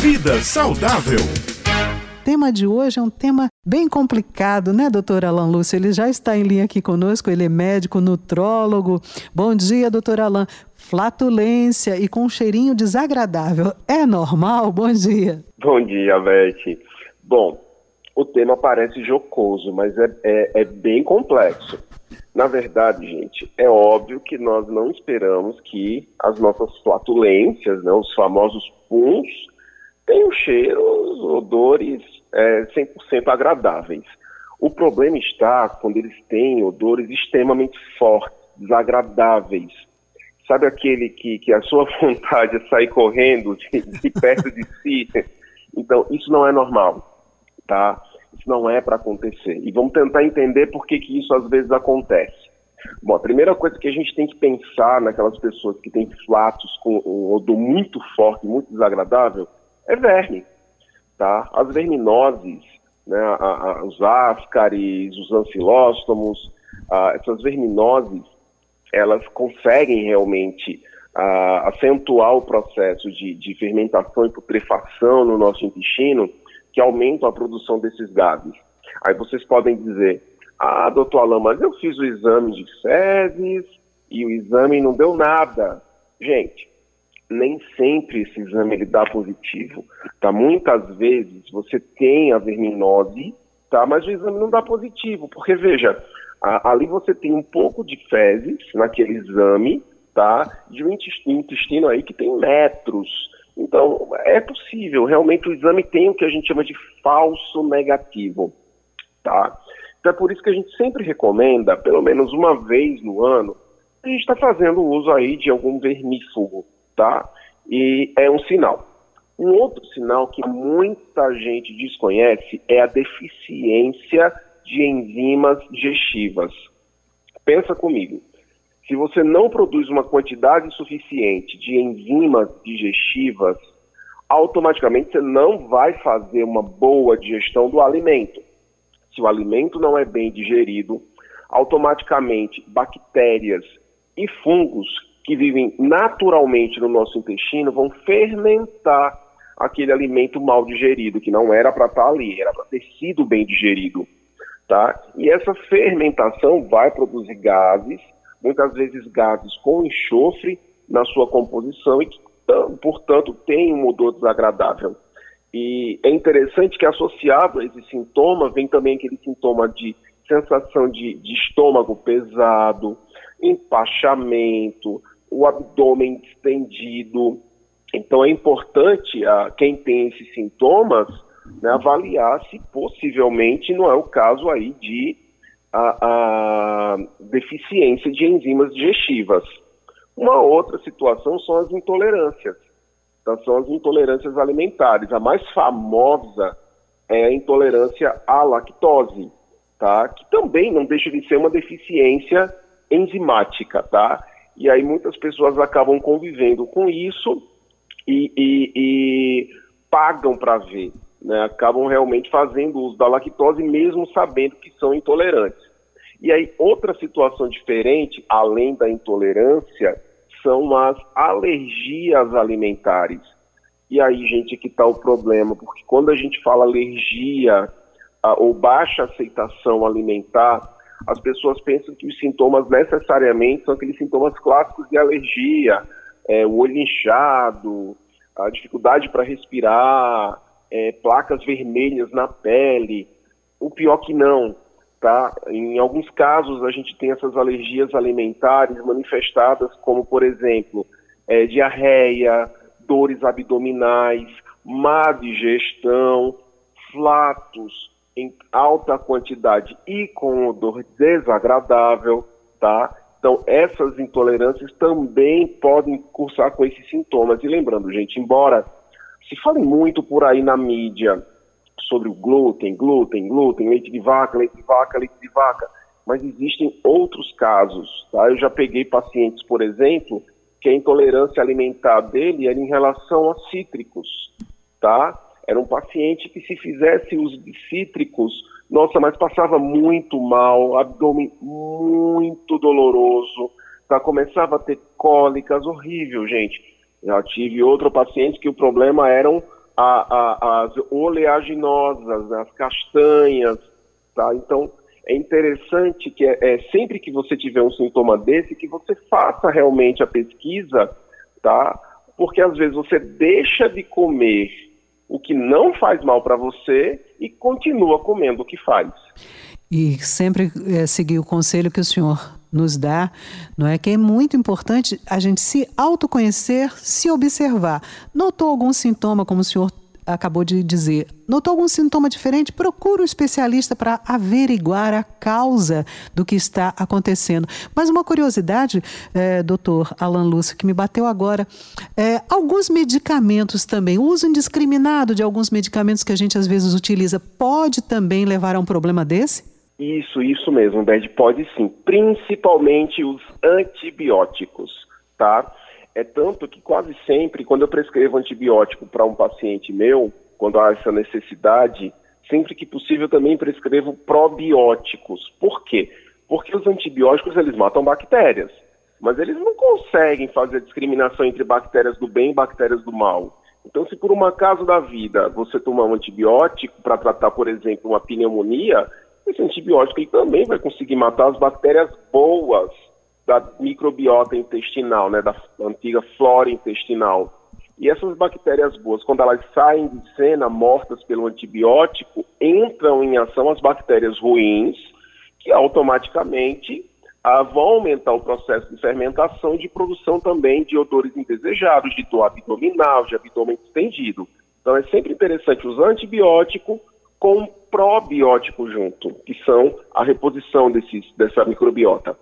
Vida saudável. O tema de hoje é um tema bem complicado, né, doutor Alan Lúcio? Ele já está em linha aqui conosco, ele é médico, nutrólogo. Bom dia, doutor Alan. Flatulência e com um cheirinho desagradável. É normal? Bom dia. Bom dia, Beth. Bom, o tema parece jocoso, mas é, é, é bem complexo. Na verdade, gente, é óbvio que nós não esperamos que as nossas flatulências, né, os famosos puns, tenham cheiros, odores é, 100% agradáveis. O problema está quando eles têm odores extremamente fortes, desagradáveis. Sabe aquele que, que a sua vontade é sair correndo de, de perto de si? Então, isso não é normal, tá? Isso não é para acontecer. E vamos tentar entender por que, que isso às vezes acontece. Bom, a primeira coisa que a gente tem que pensar naquelas pessoas que têm flatos com um odor muito forte, muito desagradável, é verme. Tá? As verminoses, né, a, a, os ascaris, os ancilóstomos, a, essas verminoses, elas conseguem realmente acentuar o processo de, de fermentação e putrefação no nosso intestino, que aumentam a produção desses gases. Aí vocês podem dizer, ah, doutor Alain, mas eu fiz o exame de fezes e o exame não deu nada. Gente, nem sempre esse exame ele dá positivo. Tá? Muitas vezes você tem a verminose, tá? mas o exame não dá positivo, porque veja, a, ali você tem um pouco de fezes naquele exame, tá? De um intestino, intestino aí que tem metros. Então, é possível, realmente o exame tem o que a gente chama de falso negativo, tá? Então é por isso que a gente sempre recomenda, pelo menos uma vez no ano, a gente está fazendo uso aí de algum vermífugo, tá? E é um sinal. Um outro sinal que muita gente desconhece é a deficiência de enzimas digestivas. Pensa comigo. Se você não produz uma quantidade suficiente de enzimas digestivas, automaticamente você não vai fazer uma boa digestão do alimento. Se o alimento não é bem digerido, automaticamente bactérias e fungos que vivem naturalmente no nosso intestino vão fermentar aquele alimento mal digerido, que não era para estar tá ali, era para ter sido bem digerido. Tá? E essa fermentação vai produzir gases, muitas vezes gases com enxofre na sua composição e que, portanto, tem um odor desagradável. E é interessante que associado a esse sintoma vem também aquele sintoma de sensação de, de estômago pesado, empachamento, o abdômen distendido. Então é importante a quem tem esses sintomas né, avaliar se possivelmente não é o caso aí de a, a deficiência de enzimas digestivas. Uma outra situação são as intolerâncias. Então, são as intolerâncias alimentares. A mais famosa é a intolerância à lactose, tá? Que também não deixa de ser uma deficiência enzimática, tá? E aí muitas pessoas acabam convivendo com isso e, e, e pagam para ver, né? acabam realmente fazendo uso da lactose mesmo sabendo que são intolerantes. E aí outra situação diferente, além da intolerância, são as alergias alimentares. E aí, gente, que está o problema, porque quando a gente fala alergia ou baixa aceitação alimentar, as pessoas pensam que os sintomas necessariamente são aqueles sintomas clássicos de alergia, é, o olho inchado, a dificuldade para respirar, é, placas vermelhas na pele. O pior que não, tá? Em alguns casos a gente tem essas alergias alimentares manifestadas como, por exemplo, é, diarreia, dores abdominais, má digestão, flatos, em alta quantidade e com odor desagradável, tá? Então, essas intolerâncias também podem cursar com esses sintomas. E lembrando, gente, embora se fale muito por aí na mídia sobre o glúten, glúten, glúten, leite de vaca, leite de vaca, leite de vaca, mas existem outros casos, tá? Eu já peguei pacientes, por exemplo, que a intolerância alimentar dele era em relação a cítricos, tá? Era um paciente que se fizesse uso de cítricos, nossa, mas passava muito mal, abdômen muito doloroso, tá? começava a ter cólicas, horrível, gente. Já tive outro paciente que o problema eram a, a, as oleaginosas, as castanhas, tá? Então, é interessante que é, é, sempre que você tiver um sintoma desse, que você faça realmente a pesquisa, tá? Porque às vezes você deixa de comer o que não faz mal para você e continua comendo o que faz. E sempre é, seguir o conselho que o senhor nos dá, não é que é muito importante a gente se autoconhecer, se observar. Notou algum sintoma, como o senhor acabou de dizer, notou algum sintoma diferente? Procure um especialista para averiguar a causa do que está acontecendo. Mas uma curiosidade, é, doutor Alan Lúcio, que me bateu agora, é, alguns medicamentos também, o uso indiscriminado de alguns medicamentos que a gente às vezes utiliza, pode também levar a um problema desse? Isso, isso mesmo, Bed, pode sim. Principalmente os antibióticos, tá? É tanto que quase sempre, quando eu prescrevo antibiótico para um paciente meu, quando há essa necessidade, sempre que possível também prescrevo probióticos. Por quê? Porque os antibióticos eles matam bactérias, mas eles não conseguem fazer discriminação entre bactérias do bem e bactérias do mal. Então, se por um acaso da vida você tomar um antibiótico para tratar, por exemplo, uma pneumonia, esse antibiótico ele também vai conseguir matar as bactérias boas da microbiota intestinal, né, da antiga flora intestinal. E essas bactérias boas, quando elas saem de cena mortas pelo antibiótico, entram em ação as bactérias ruins, que automaticamente ah, vão aumentar o processo de fermentação e de produção também de odores indesejados, de dor abdominal, de abdômen estendido. Então é sempre interessante usar antibiótico com probiótico junto, que são a reposição desses, dessa microbiota.